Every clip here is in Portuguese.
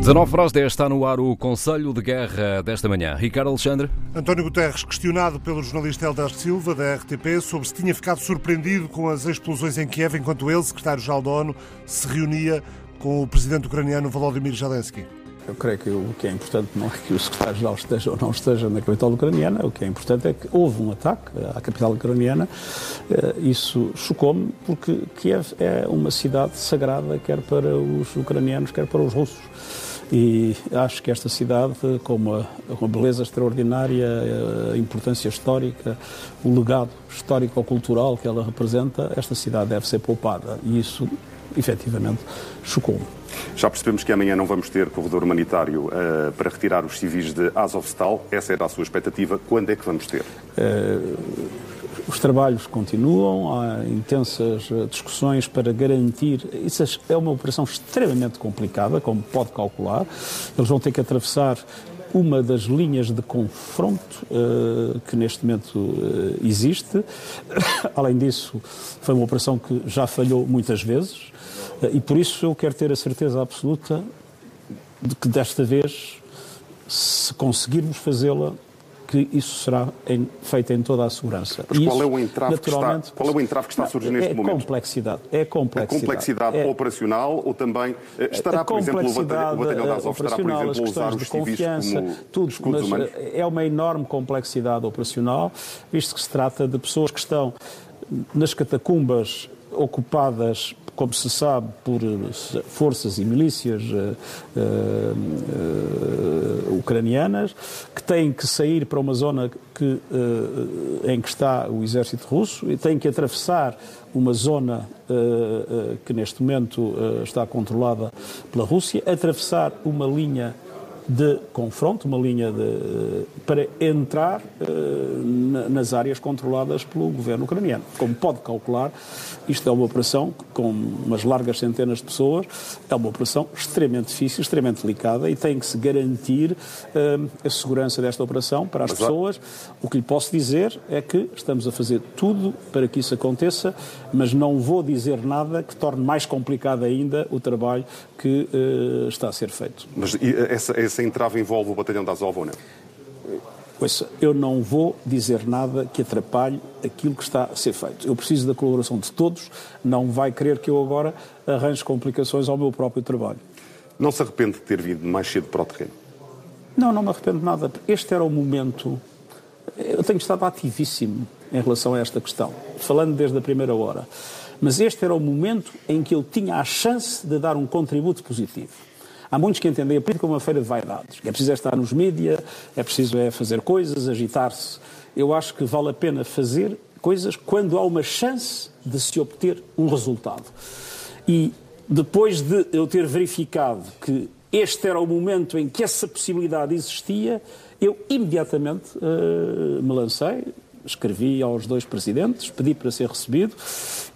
19 para as 10 está no ar o Conselho de Guerra desta manhã. Ricardo Alexandre. António Guterres, questionado pelo jornalista Eldar Silva, da RTP, sobre se tinha ficado surpreendido com as explosões em Kiev, enquanto ele, secretário-geral da ONU, se reunia com o presidente ucraniano Volodymyr Zelensky. Eu creio que o que é importante não é que o secretário-geral esteja ou não esteja na capital ucraniana, o que é importante é que houve um ataque à capital ucraniana. Eh, isso chocou-me porque Kiev é uma cidade sagrada, quer para os ucranianos, quer para os russos. E acho que esta cidade, com uma, uma beleza extraordinária, a importância histórica, o legado histórico-cultural que ela representa, esta cidade deve ser poupada. E isso, efetivamente, chocou-me. Já percebemos que amanhã não vamos ter corredor humanitário uh, para retirar os civis de Azovstal. Essa era a sua expectativa. Quando é que vamos ter? Uh, os trabalhos continuam, há intensas eh, discussões para garantir. Isso é uma operação extremamente complicada, como pode calcular. Eles vão ter que atravessar uma das linhas de confronto uh, que neste momento uh, existe. Além disso, foi uma operação que já falhou muitas vezes uh, e por isso eu quero ter a certeza absoluta de que desta vez, se conseguirmos fazê-la, que isso será em, feito em toda a segurança. Mas qual, é o entrave que está, qual é o entrave que está a surgir neste é momento? Complexidade, é complexidade. A complexidade é, operacional ou também eh, estará, por exemplo, o batalhão, o batalhão da Azov estará, por exemplo, a usar os civis como tudo, escudos humanos? É uma enorme complexidade operacional, visto que se trata de pessoas que estão nas catacumbas ocupadas como se sabe, por eh, forças e milícias uh, uh, ucranianas, que têm que sair para uma zona que, em que está o exército russo e têm que atravessar uma zona que neste momento está controlada pela Rússia, atravessar uma linha de confronto, uma linha de, para entrar uh, nas áreas controladas pelo governo ucraniano. Como pode calcular, isto é uma operação com umas largas centenas de pessoas, é uma operação extremamente difícil, extremamente delicada e tem que se garantir uh, a segurança desta operação para as pessoas. O que lhe posso dizer é que estamos a fazer tudo para que isso aconteça, mas não vou dizer nada que torne mais complicado ainda o trabalho que uh, está a ser feito. Mas essa, essa entrave envolve o batalhão da Azov ou não? Ouça, eu não vou dizer nada que atrapalhe aquilo que está a ser feito. Eu preciso da colaboração de todos, não vai querer que eu agora arranje complicações ao meu próprio trabalho. Não se arrepende de ter vindo mais cedo para o terreno? Não, não me arrependo de nada. Este era o momento. Eu tenho estado ativíssimo em relação a esta questão, falando desde a primeira hora. Mas este era o momento em que eu tinha a chance de dar um contributo positivo. Há muitos que entendem a política como uma feira de vaidades. É preciso é estar nos mídias, é preciso é fazer coisas, agitar-se. Eu acho que vale a pena fazer coisas quando há uma chance de se obter um resultado. E depois de eu ter verificado que este era o momento em que essa possibilidade existia, eu imediatamente uh, me lancei, escrevi aos dois presidentes, pedi para ser recebido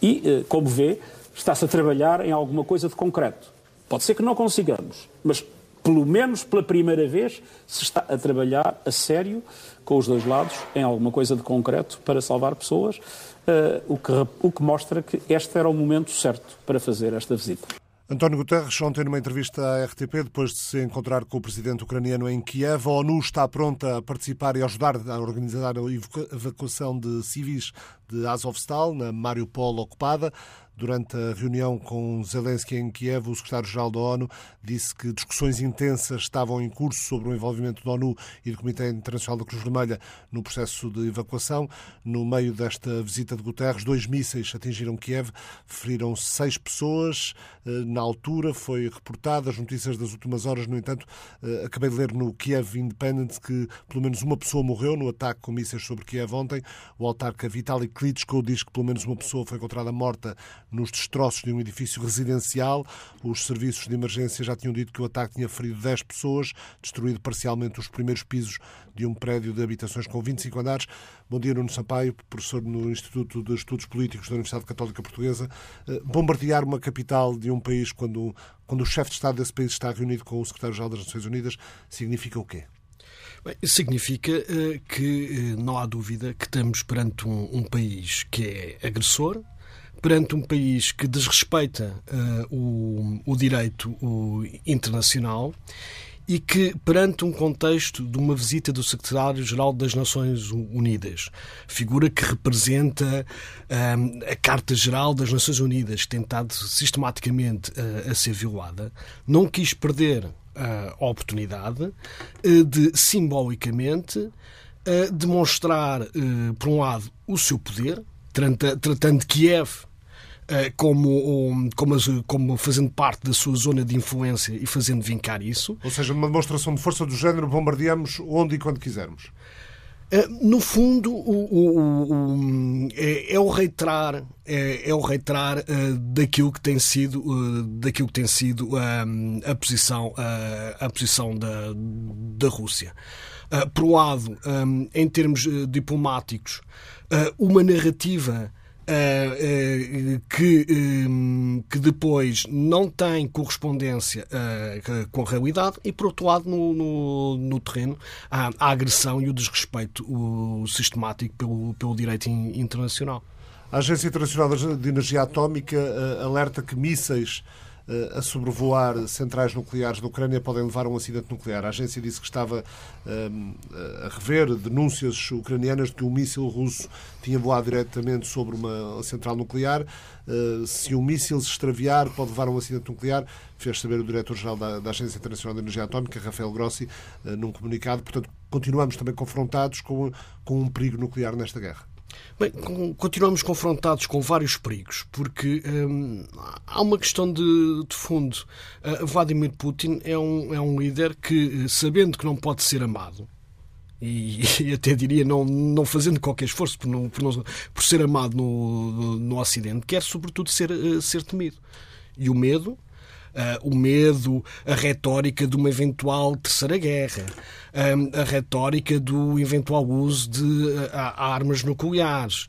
e, uh, como vê, está-se a trabalhar em alguma coisa de concreto. Pode ser que não consigamos, mas pelo menos pela primeira vez se está a trabalhar a sério com os dois lados em alguma coisa de concreto para salvar pessoas, uh, o, que, o que mostra que este era o momento certo para fazer esta visita. António Guterres, ontem numa entrevista à RTP, depois de se encontrar com o presidente ucraniano em Kiev, a ONU está pronta a participar e ajudar a organizar a evacuação de civis de Azovstal, na Mariupol ocupada. Durante a reunião com Zelensky em Kiev, o secretário-geral da ONU disse que discussões intensas estavam em curso sobre o envolvimento da ONU e do Comitê Internacional da Cruz Vermelha no processo de evacuação. No meio desta visita de Guterres, dois mísseis atingiram Kiev, feriram seis pessoas. Eh, na altura foi reportada as notícias das últimas horas, no entanto, eh, acabei de ler no Kiev Independent que pelo menos uma pessoa morreu no ataque com mísseis sobre Kiev ontem. O autarca Vitaly Klitschko diz que pelo menos uma pessoa foi encontrada morta nos destroços de um edifício residencial. Os serviços de emergência já tinham dito que o ataque tinha ferido 10 pessoas, destruído parcialmente os primeiros pisos de um prédio de habitações com 25 andares. Bom dia, Nuno Sampaio, professor no Instituto de Estudos Políticos da Universidade Católica Portuguesa. Eh, bombardear uma capital de um país quando, quando o chefe de Estado desse país está reunido com o secretário-geral das Nações Unidas significa o quê? Bem, significa uh, que uh, não há dúvida que estamos perante um, um país que é agressor, perante um país que desrespeita uh, o, o, direito o internacional e que, perante um contexto de uma visita do Secretário-Geral das Nações Unidas, figura que representa um, a Carta-Geral das Nações Unidas, tentado sistematicamente uh, a ser violada, não quis perder a oportunidade uh, de, simbolicamente, uh, demonstrar, por um lado, o seu poder, tratando Kiev eh, como, como, como fazendo parte da sua zona de influência e fazendo vincar isso. Ou seja, uma demonstração de força do género, bombardeamos onde e quando quisermos. Eh, no fundo, o, o, o, é, é, o reiterar, é, é o reiterar uh, daquilo que tem sido, uh, daquilo que tem sido uh, a posição, a posição da, da Rússia. por um lado, um, em termos diplomáticos, uma narrativa Uh, uh, que, um, que depois não tem correspondência uh, com a realidade e, por outro lado, no, no, no terreno, há a agressão e o desrespeito o sistemático pelo, pelo direito internacional. A Agência Internacional de Energia Atómica alerta que mísseis a sobrevoar centrais nucleares da Ucrânia podem levar a um acidente nuclear. A agência disse que estava um, a rever denúncias ucranianas de que um míssil russo tinha voado diretamente sobre uma central nuclear. Uh, se um míssil se extraviar, pode levar a um acidente nuclear, fez saber o diretor-geral da, Agência Internacional de Energia Atómica, Rafael Grossi, uh, num comunicado. Portanto, continuamos também confrontados com um perigo nuclear nesta guerra. Bem, continuamos confrontados com vários perigos, porque hum, há uma questão de, de fundo. Uh, Vladimir Putin é um, é um líder que, sabendo que não pode ser amado, e, e, até diria não, não fazendo qualquer esforço por, não, por, não, por ser amado no, no, no Ocidente, quer sobretudo ser, uh, ser temido. E o medo uh, o medo, a retórica de uma eventual terceira guerra, um, a retórica do eventual uso de uh, armas nucleares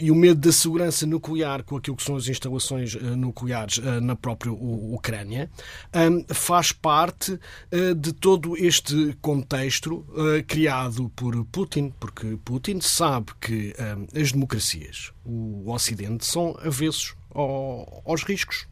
e o medo da segurança nuclear com aquilo que são as instalações nucleares na própria Ucrânia, um, faz parte de todo este contexto criado por Putin, porque Putin sabe que as democracias, o Ocidente, são avessos aos riscos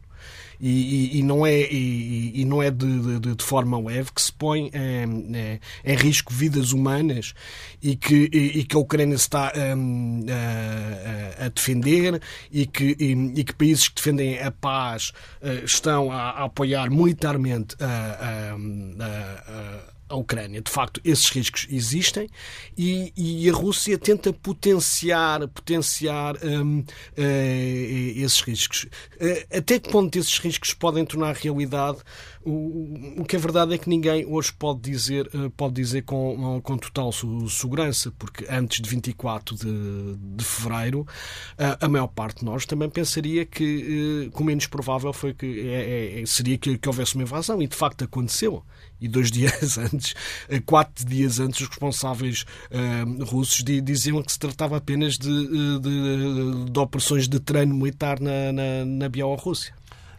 e, e, não é, e, e, não é de, de, de, forma leve que se põe em, é, em risco vidas humanas e que, e, que a Ucrânia está a, a, defender e que, e, que países que defendem a paz uh, estão a, a, apoiar militarmente a, a a Ucrânia. De facto, esses riscos existem e, e a Rússia tenta potenciar, potenciar um, uh, esses riscos. Uh, até que ponto esses riscos podem tornar realidade? O, o que é verdade é que ninguém hoje pode dizer, uh, pode dizer com, com total segurança, porque antes de 24 de, de fevereiro, a maior parte de nós também pensaria que, uh, o menos provável foi que é, é, seria que, que houvesse uma invasão, e de facto aconteceu e dois dias antes, eh, quatro dias antes, os responsáveis uh, russos diziam que se tratava apenas de, eh, de, de operações de treino militar na, na, na Bielorrússia.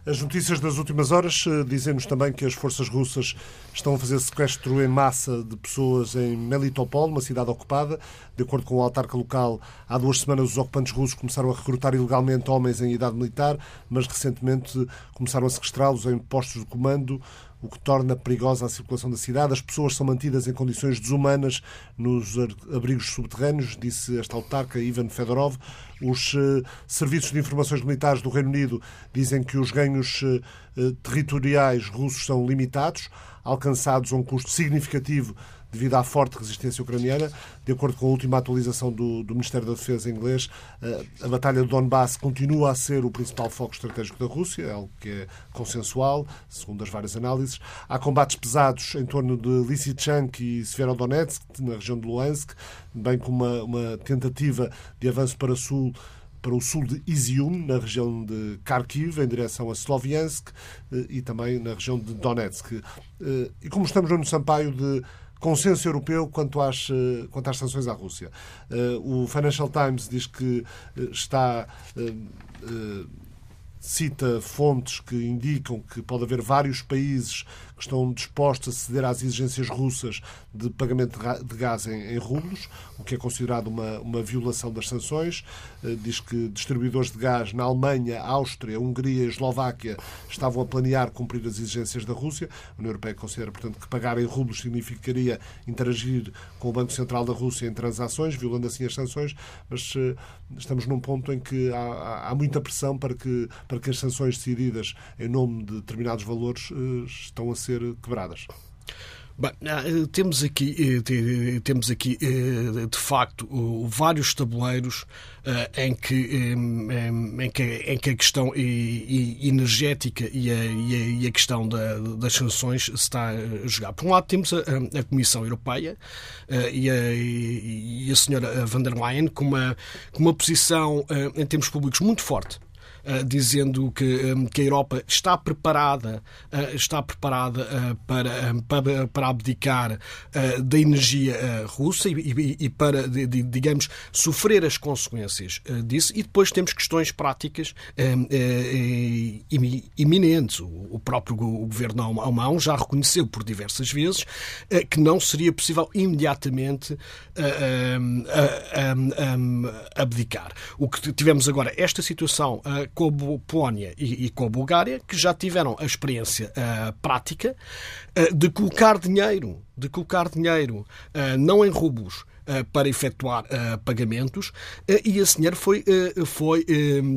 As notícias das últimas horas dizem-nos também que as forças russas estão a fazer sequestro em massa de pessoas em Melitopol, uma cidade ocupada. De acordo com o autarca local, há duas semanas os ocupantes russos começaram a recrutar ilegalmente homens em idade militar, mas recentemente começaram a sequestrá-los em postos de comando o que torna perigosa a circulação da cidade. As pessoas são mantidas em condições desumanas nos abrigos subterrâneos, disse esta autarca Ivan Fedorov. Os uh, serviços de informações militares do Reino Unido dizem que os ganhos uh, territoriais russos são limitados, alcançados a um custo significativo devido à forte resistência ucraniana. De acordo com a última atualização do, do Ministério da Defesa inglês, eh, a batalha do Donbass continua a ser o principal foco estratégico da Rússia, é algo que é consensual, segundo as várias análises. Há combates pesados em torno de Lysychansk e Severodonetsk, na região de Luhansk, bem como uma, uma tentativa de avanço para sul para o sul de Izium, na região de Kharkiv, em direção a Sloviansk, eh, e também na região de Donetsk. Eh, e como estamos no Sampaio de consenso europeu quanto às, eh, quanto às sanções à Rússia. Eh, o Financial Times diz que eh, está cita fontes que indicam que pode haver vários países estão dispostos a ceder às exigências russas de pagamento de gás em, em rublos, o que é considerado uma, uma violação das sanções. Eh, diz que distribuidores de gás na Alemanha, Áustria, Hungria e Eslováquia estavam a planear cumprir as exigências da Rússia. A União Europeia considera, portanto, que pagar em rublos significaria interagir com o Banco Central da Rússia em transações, violando assim as sanções, mas eh, estamos num ponto em que há, há muita pressão para que, para que as sanções decididas em nome de determinados valores eh, estão a ser ser quebradas? Bem, ah, temos aqui, eh, temos aqui eh, de facto vários tabuleiros eh, em que, em que, em que a questão energética e a, e a questão das sanções se está a jogar. Por um lado, temos a, a Comissão Europeia e a, e a senhora van der Leyen com uma, com uma posição em termos públicos muito forte eh, dizendo que, um, que, a Europa está preparada, uh, está preparada para, para, para, abdicar da energia russa e, e, e para, digamos, sofrer as consequências disso. E depois temos questões práticas iminentes. O, próprio governo alemão já reconheceu por diversas vezes que não seria possível imediatamente abdicar. O que tivemos agora, esta situação com a Polónia e, e, com a Bulgária, que já tiveram a experiência uh, prática uh, de colocar dinheiro, de colocar dinheiro uh, não em rublos, para efetuar pagamentos e esse dinheiro foi, foi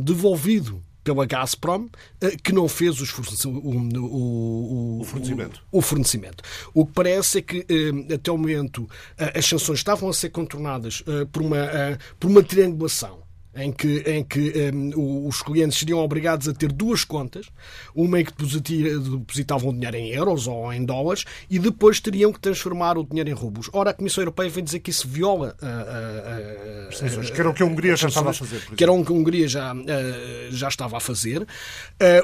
devolvido pela Gazprom, que não fez os o, o, o, fornecimento. o, fornecimento. O que parece é que, até o momento, as sanções estavam a ser contornadas por uma, por uma triangulação em que, em que um, os clientes seriam obrigados a ter duas contas, uma em que depositavam o dinheiro em euros ou em dólares e depois teriam que transformar o dinheiro em rublos. Ora, a Comissão Europeia vem dizer que isso viola a, a, a, que era o que a Hungria já estava a fazer. Que era o que a Hungria já, já estava a fazer.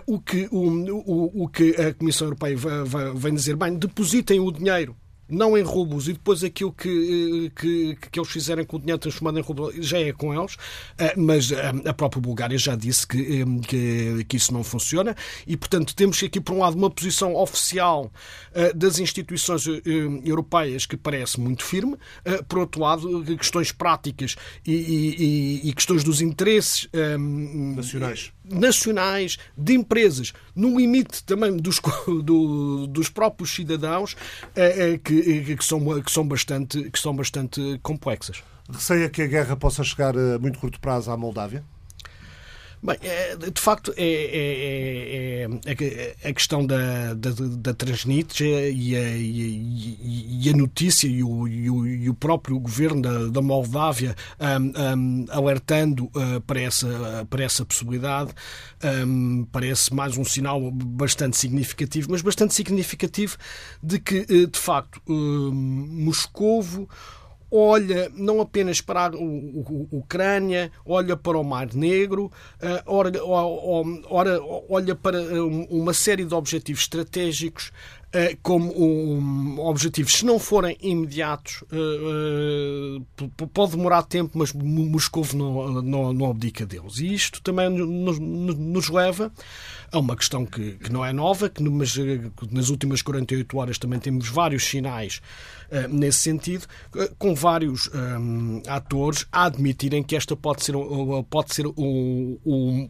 O que, o, o, o que a Comissão Europeia vem dizer, bem, depositem o dinheiro não em rublos, e depois aquilo que, eh, que, que eles fizerem com o dinheiro transformado em rublos já é com eles, eh, mas eh, a própria Bulgária já disse que, que, que isso não funciona, e portanto temos aqui, por um lado, uma posição oficial das instituições europeias que parece muito firme, por outro lado, questões práticas e, e, e questões dos interesses nacionais. nacionais, de empresas, no limite também dos, do, dos próprios cidadãos, é, é, que, que, são, que, são bastante, que são bastante complexas. Receia que a guerra possa chegar a muito curto prazo à Moldávia? Bem, é, de facto, é, é, é, é, a questão da, da, da Transnistria e a, e, e a notícia e o, e, o, o, próprio governo da, da Moldávia um, um, alertando uh, para, essa, para essa possibilidade um, parece mais um sinal bastante significativo, mas bastante significativo de que, uh, de facto, uh, Moscovo olha não apenas para a Ucrânia, olha para o Mar Negro, eh, olha para eh, uma série de objetivos estratégicos eh, como objetivos, se não forem imediatos, pode demorar tempo, mas Moscou não, não, não abdica deles. E isto também nos, nos leva a uma questão que, que não é nova, que mas nas últimas 48 horas também temos vários sinais nesse sentido, com vários um, eh, atores a admitirem que esta pode ser, pode ser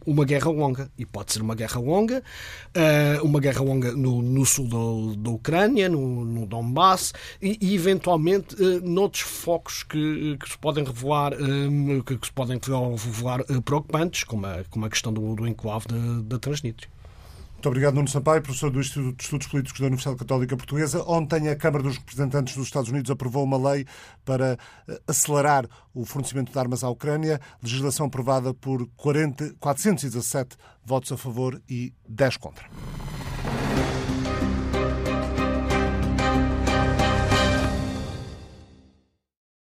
uma guerra longa. E pode ser uma guerra longa, uma guerra longa no, no sul do, da Ucrânia, no, no Donbass, e, e eventualmente noutros focos que, que se podem revelar, um, que, que, se podem revelar preocupantes, como a, como a questão do, do enclave da, da Transnistria. Muito obrigado, Nuno Sampaio, professor do Instituto de Estudos Políticos da Universidade Católica Portuguesa. Ontem a Câmara dos Representantes dos Estados Unidos aprovou uma lei para eh, acelerar o fornecimento de armas à Ucrânia, legislação aprovada por 40, 417 votos a favor e 10 contra.